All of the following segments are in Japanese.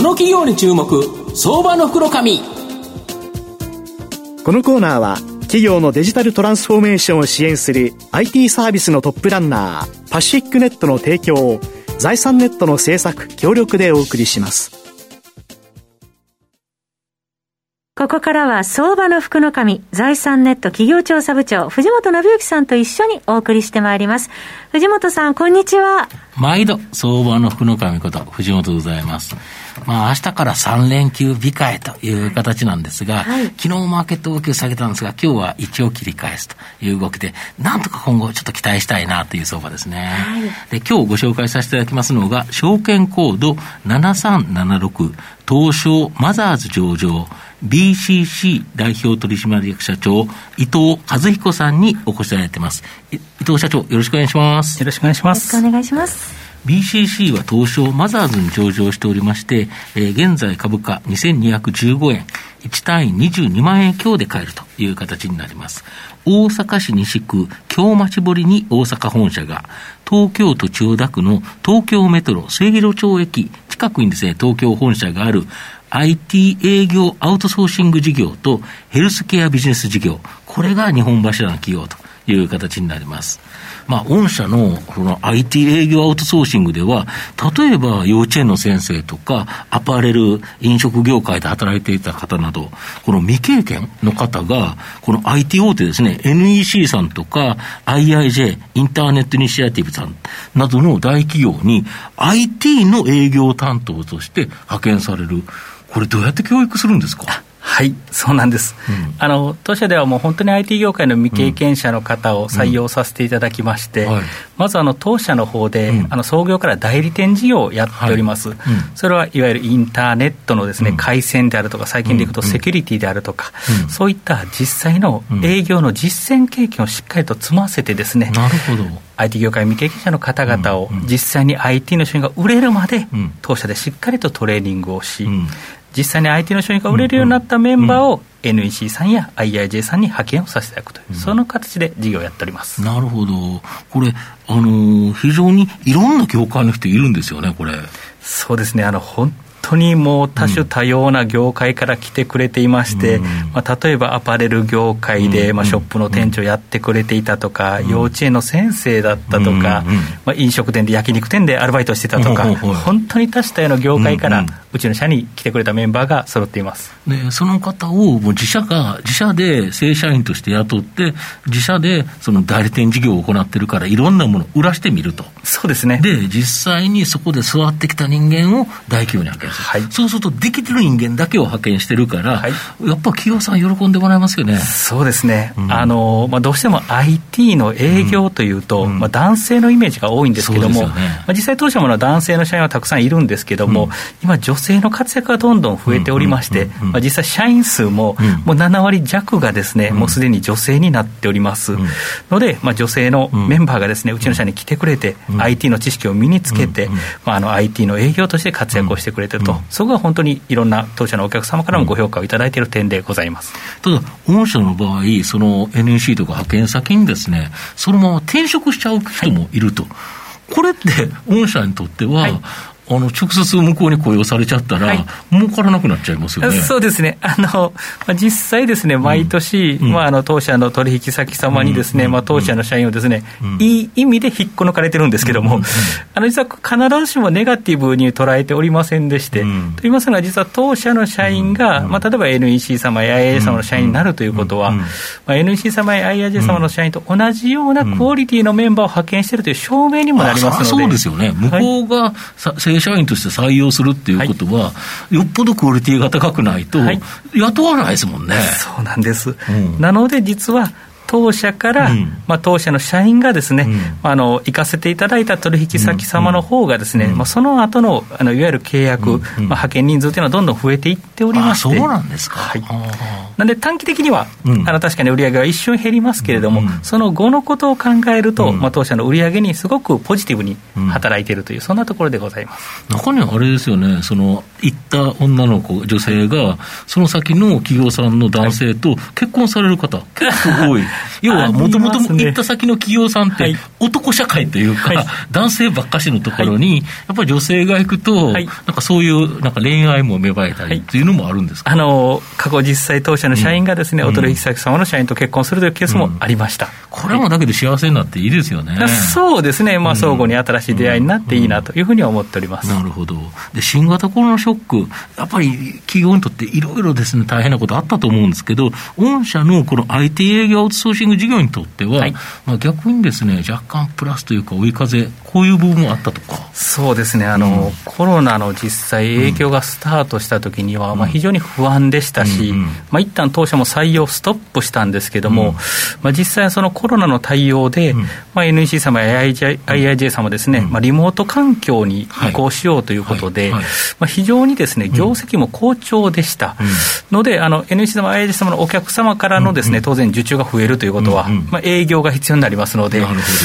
この企業に注目相場の袋紙このコーナーは企業のデジタルトランスフォーメーションを支援する IT サービスのトップランナーパシフィックネットの提供を財産ネットの制作協力でお送りしますここからは相場の福の神、財産ネット企業調査部長、藤本信之さんと一緒にお送りしてまいります。藤本さん、こんにちは。毎度、相場の福の神こと、藤本でございます。まあ、明日から3連休控えという形なんですが、はい、昨日マーケット動きを下げたんですが、今日は一応切り返すという動きで、なんとか今後ちょっと期待したいなという相場ですね。はい、で、今日ご紹介させていただきますのが、証券コード7376、東証マザーズ上場、BCC 代表取締役社長、伊藤和彦さんにお越しいただいています。伊藤社長、よろしくお願いします。よろしくお願いします。よろしくお願いします。BCC は東証マザーズに上場しておりまして、えー、現在株価2215円、1単位22万円強で買えるという形になります。大阪市西区京町堀に大阪本社が、東京都千代田区の東京メトロ末広町駅近くにですね、東京本社がある IT 営業アウトソーシング事業とヘルスケアビジネス事業、これが日本柱の企業という形になります。まあ、御社のこの IT 営業アウトソーシングでは、例えば幼稚園の先生とか、アパレル、飲食業界で働いていた方など、この未経験の方が、この IT 大手ですね、NEC さんとか、IIJ、インターネットイニシアティブさんなどの大企業に、IT の営業担当として派遣される。これどうやって教育するんですか？はい、そうなんです、うん、あの当社ではもう本当に IT 業界の未経験者の方を採用させていただきまして、うんはい、まずあの当社の方で、うん、あの創業から代理店事業をやっております、はい、それはいわゆるインターネットのですね、回線であるとか、最近でいくとセキュリティであるとか、そういった実際の営業の実践経験をしっかりと積ませてですね、なるほど。IT 業界未経験者の方々を実際に IT の商品が売れるまで、当社でしっかりとトレーニングをし、実際に IT の商品が売れるようになったメンバーを NEC さんや IIJ さんに派遣をさせていただく。という、うん、その形で事業をやっております。なるほど、これ、あのー、非常にいろんな業界の人いるんですよね、これ。そうですね。あの本当にもう多種多様な業界から来てくれていまして、うん、まあ、例えばアパレル業界で、まあ、ショップの店長やってくれていたとか、うん、幼稚園の先生だったとか、うん、まあ、飲食店で焼肉店でアルバイトしてたとか、本当に多種多様な業界から、うちの社に来てくれたメンバーが揃っています。でその方をもう自社が、自社で正社員として雇って、自社でその代理店事業を行ってるから、いろんなものを売らしてみると。そうですね。で、実際にそこで座ってきた人間を大企業に派遣する。はい、そうすると、できてる人間だけを派遣してるから、はい、やっぱ企業さん喜んでもらえますよね。そうですね。うん、あの、まあ、どうしても IT の営業というと、うん、まあ、男性のイメージが多いんですけども、ね、まあ、実際当社も男性の社員はたくさんいるんですけども、うん、今女性の活躍がどんどん増えておりまして、まあ、実際社員数も、もう7割弱がですね、もうすでに女性になっております。ので、まあ、女性のメンバーがですね、うちの社に来てくれて、IT の知識を身につけて、まあ、あの IT の営業として活躍をしてくれてると、そこが本当にいろんな当社のお客様からもご評価をいただいている点でございます。ただ、御社の場合、その NEC とか派遣先にですね、そのまま転職しちゃう人もいると。はいこれって、御社にとっては、はい、あの直接向こうに雇用されちゃったら、はい、儲からなくなっちゃいますよね。そうですね、あのまあ、実際ですね、毎年、うん、まあ、あの当社の取引先様にですね、うん、まあ、当社の社員をですね、うん、いい意味で引っこ抜かれてるんですけども、あの実は必ずしもネガティブに捉えておりませんでして、と言いますのは、実は当社の社員が、まあ、例えば NEC 様や IA 様の社員になるということは、まあ、NEC 様や IIJ 様の社員と同じようなクオリティのメンバーを派遣しているという証明にもなりますので。そうですよね。向こうが、正社員として採用するっていうことは、はい、よっぽどクオリティが高くないと、雇わないですもんね。そうなんです、うん、なので実は当社から、うん、まあ、当社の社員がですね、うん、あの行かせていただいた取引先様の方がですね、うん、まあ、その後のあのいわゆる契約、まあ、派遣人数というのはどんどん増えていっておりまして、そうなんですか、はい、なんで短期的には、うん、あの確かに売り上げは一瞬減りますけれども、うん、その後のことを考えると、まあ、当社の売り上げにすごくポジティブに働いているという、そんなところでございます。中にはあれですよね、その行った女の子、女性が、その先の企業さんの男性と結婚される方、はい、結構多い、要はもともと行った先の企業さんって、男社会というか、はい、男性ばっかしのところに、やっぱり女性が行くと、なんかそういうなんか恋愛も芽生えたりっていうのもあるんですか、あの過去、実際、当社の社員がですね、お取引先様の社員と結婚するというケースもありました、これもだけで幸せになっていいですよね。そうですね、まあ、相互に新しい出会いになっていいなというふうには思っております、なるほど。で、新型コロナショック、やっぱり企業にとっていろいろですね、大変なことあったと思うんですけど、御社のこの IT 営業アウトソーシング事業にとっては、はい、まあ、逆にですね、若干プラスというか、追い風、こういう部分もあった。そうですね。あの、うん、コロナの実際、影響がスタートしたときには、うん、まあ、非常に不安でしたし、うんうん、まあ一旦当社も採用ストップしたんですけども、うん、まあ、実際、そのコロナの対応で、うん、まあ、NEC 様や IIJ, IIJ 様ですね、まあ、リモート環境に移行しようということで、まあ、非常にですね業績も好調でした、ので、NEC 様、IIJ 様のお客様からのですね、当然、受注が増えるということは、まあ、営業が必要になりますので、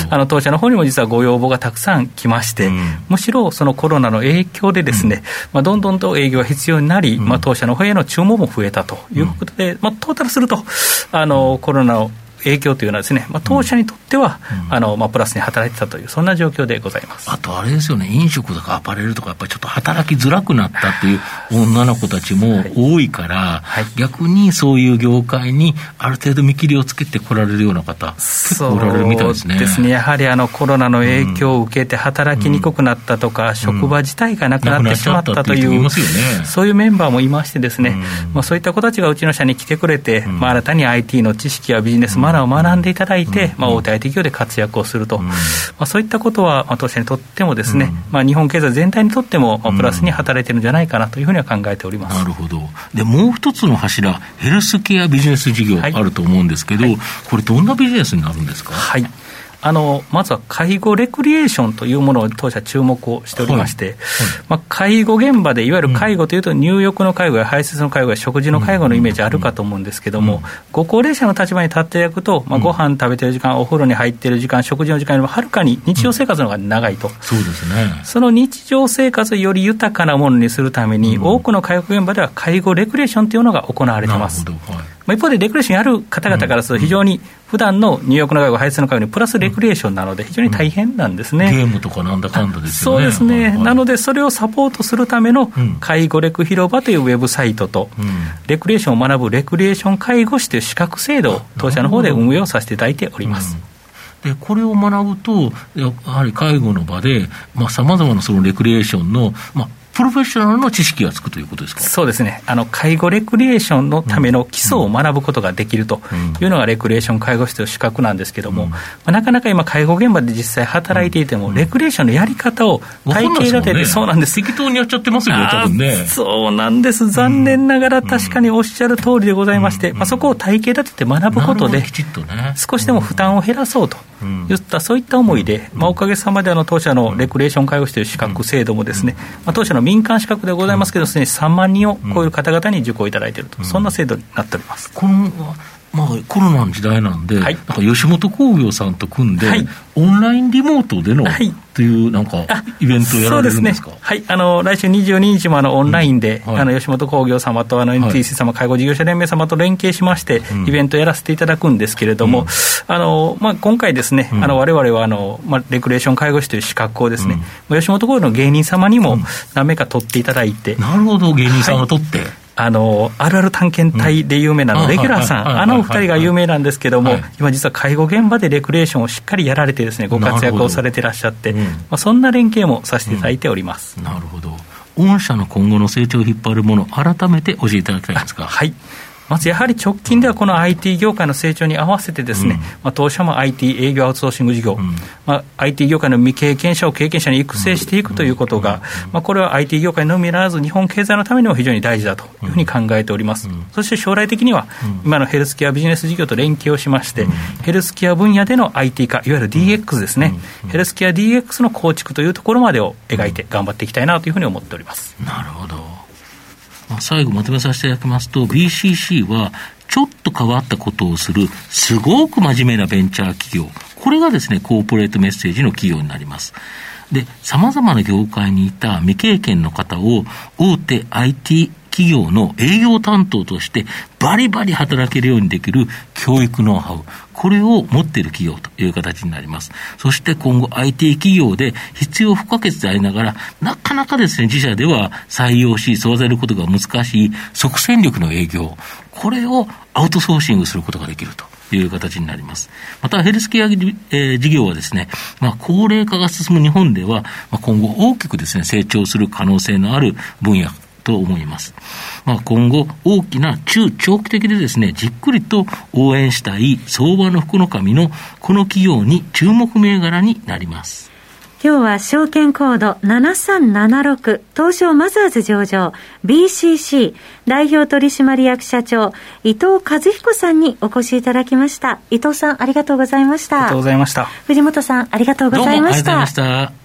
あの当社の方にも実はご要望がたくさん来まして、むしろそのコロナの影響でですね、まあ、どんどんと営業が必要になり、まあ、当社の方への注文も増えたということで、まあ、トータルすると、あのコロナの影響というのはですね、まあ、当社にとっては、うん、あのまあ、プラスに働いてたという、そんな状況でございます。あとあれですよね、飲食とかアパレルとか、やっぱりちょっと働きづらくなったっていう女の子たちも多いから、はい。はい、逆にそういう業界にある程度見切りをつけてこられるような方、結構おられるみたいですね。ですね。やはりあのコロナの影響を受けて働きにくくなったとか、うん、職場自体がなくなってしまったという、そういうメンバーもいましてですね、うん、まあ、そういった子たちがうちの社に来てくれて、まあ、新たに IT の知識やビジネスマナーを学んでいただいて、まあ、大手 IT 企業で活躍をすると、まあ、そういったことは、まあ、当社にとってもですね、まあ、日本経済全体にとっても、プラスに働いてるんじゃないかなというふうには考えております。なるほど。で、もう一つの柱、ヘルスケアビジネス事業あると思うんですけど、はい。はい、これどんなビジネスになるんですか？はいあのまずは介護レクリエーションというものを当社注目をしておりまして、はい。はい、まあ、介護現場でいわゆる介護というと入浴の介護や排泄の介護や食事の介護のイメージあるかと思うんですけども、ご高齢者の立場に立っていただくと、まあ、ご飯食べてる時間、お風呂に入ってる時間、食事の時間よりもはるかに日常生活の方が長いと、そうですね、その日常生活をより豊かなものにするために、多くの介護現場では介護レクリエーションというのが行われています。まあ、一方でレクレーションやる方々からすると、非常に普段の入浴の介護、排出の介護にプラスレクリエーションなので、非常に大変なんですね、ゲームとかなんだかんだですよね。そうですね、はいはい、なので、それをサポートするための介護レク広場というウェブサイトと、うん、レクリエーションを学ぶレクリエーション介護士という資格制度を当社の方で運営をさせていただいております。でこれを学ぶと、やはり介護の場で、さまざ、まなそのレクリエーションの、まあ、プロフェッショナルの知識がつくということですか？そうですね。あの、介護レクリエーションのための基礎を学ぶことができるというのが、レクリエーション介護士という資格なんですけれども、うん、まあ、なかなか今、介護現場で実際働いていても、レクリエーションのやり方を体系立てて、ね、そうなんです。適当にやっちゃってますよ、多分ね。そうなんです、残念ながら確かにおっしゃる通りでございまして、まあ、そこを体系立てて学ぶことで、少しでも負担を減らそうといった、そういった思いで、まあ、おかげさまであの当社のレクリエーション介護士という資格制度もですね、まあ、当社の民間資格でございますけど、すでに3万人を超える方々に受講いただいていると、そんな制度になっております。このまあ、コロナの時代なんで、はい、なんか吉本興業さんと組んで、はい、オンラインリモートでの、はい、というなんか、イベントをやられるんですか、ね、はい、あの来週22日もあのオンラインで、うん、あの吉本興業様とあの NTC 様、介護事業者連盟様と連携しまして、イベントをやらせていただくんですけれども、うん、あのまあ、今回ですね、われわれはあの、まあ、レクレーション介護士という資格をですね、吉本興業の芸人様にも何名か取っていただいて。なるほど、芸人さんが取って。あの、あるある探検隊で有名なの、レギュラーさん、あのお二人が有名なんですけども、今実は介護現場でレクリエーションをしっかりやられてですね、ご活躍をされていらっしゃって、まあ、そんな連携もさせていただいております。なるほど。御社の今後の成長を引っ張るもの、改めて教えていただきたいんですか。はい。まずやはり直近ではこの IT 業界の成長に合わせてですね、うん、まあ、当社も IT 営業アウトソーシング事業、うん、まあ、IT 業界の未経験者を経験者に育成していくということが、まあ、これは IT 業界のみならず日本経済のためにも非常に大事だというふうに考えております、うん、そして将来的には今のヘルスケアビジネス事業と連携をしまして、ヘルスケア分野での IT 化いわゆる DX ですね、ヘルスケア DX の構築というところまでを描いて頑張っていきたいなというふうに思っております。なるほどまあ最後まとめさせていただきますと、BCC はちょっと変わったことをする、すごく真面目なベンチャー企業。これがですね、コーポレートメッセージの企業になります。で、様々な業界にいた未経験の方を大手 IT 企業の営業担当としてバリバリ働けるようにできる教育ノウハウ、これを持っている企業という形になります。そして今後 IT 企業で必要不可欠でありながら、なかなかですね、自社では採用し、育てることが難しい即戦力の営業、これをアウトソーシングすることができると。いう形になります。また、ヘルスケア、えー、事業はですね、まあ、高齢化が進む日本では、まあ、今後大きくですね、成長する可能性のある分野と思います。まあ、今後、大きな中長期的でですね、じっくりと応援したい相場の福の神のこの企業に注目銘柄になります。今日は証券コード7376東証マザーズ上場 BCC 代表取締役社長伊藤和彦さんにお越しいただきました。伊藤さんありがとうございました。ありがとうございました。藤本さんありがとうございました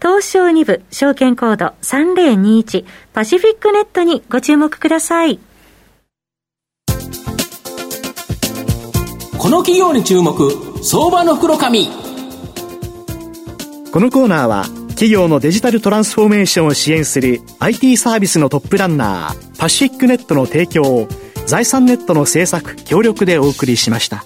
東証2部証券コード3021パシフィックネットにご注目ください。この企業に注目、相場の袋紙。このコーナーは企業のデジタルトランスフォーメーションを支援する IT サービスのトップランナーパシフィックネットの提供を財産ネットの政策協力でお送りしました。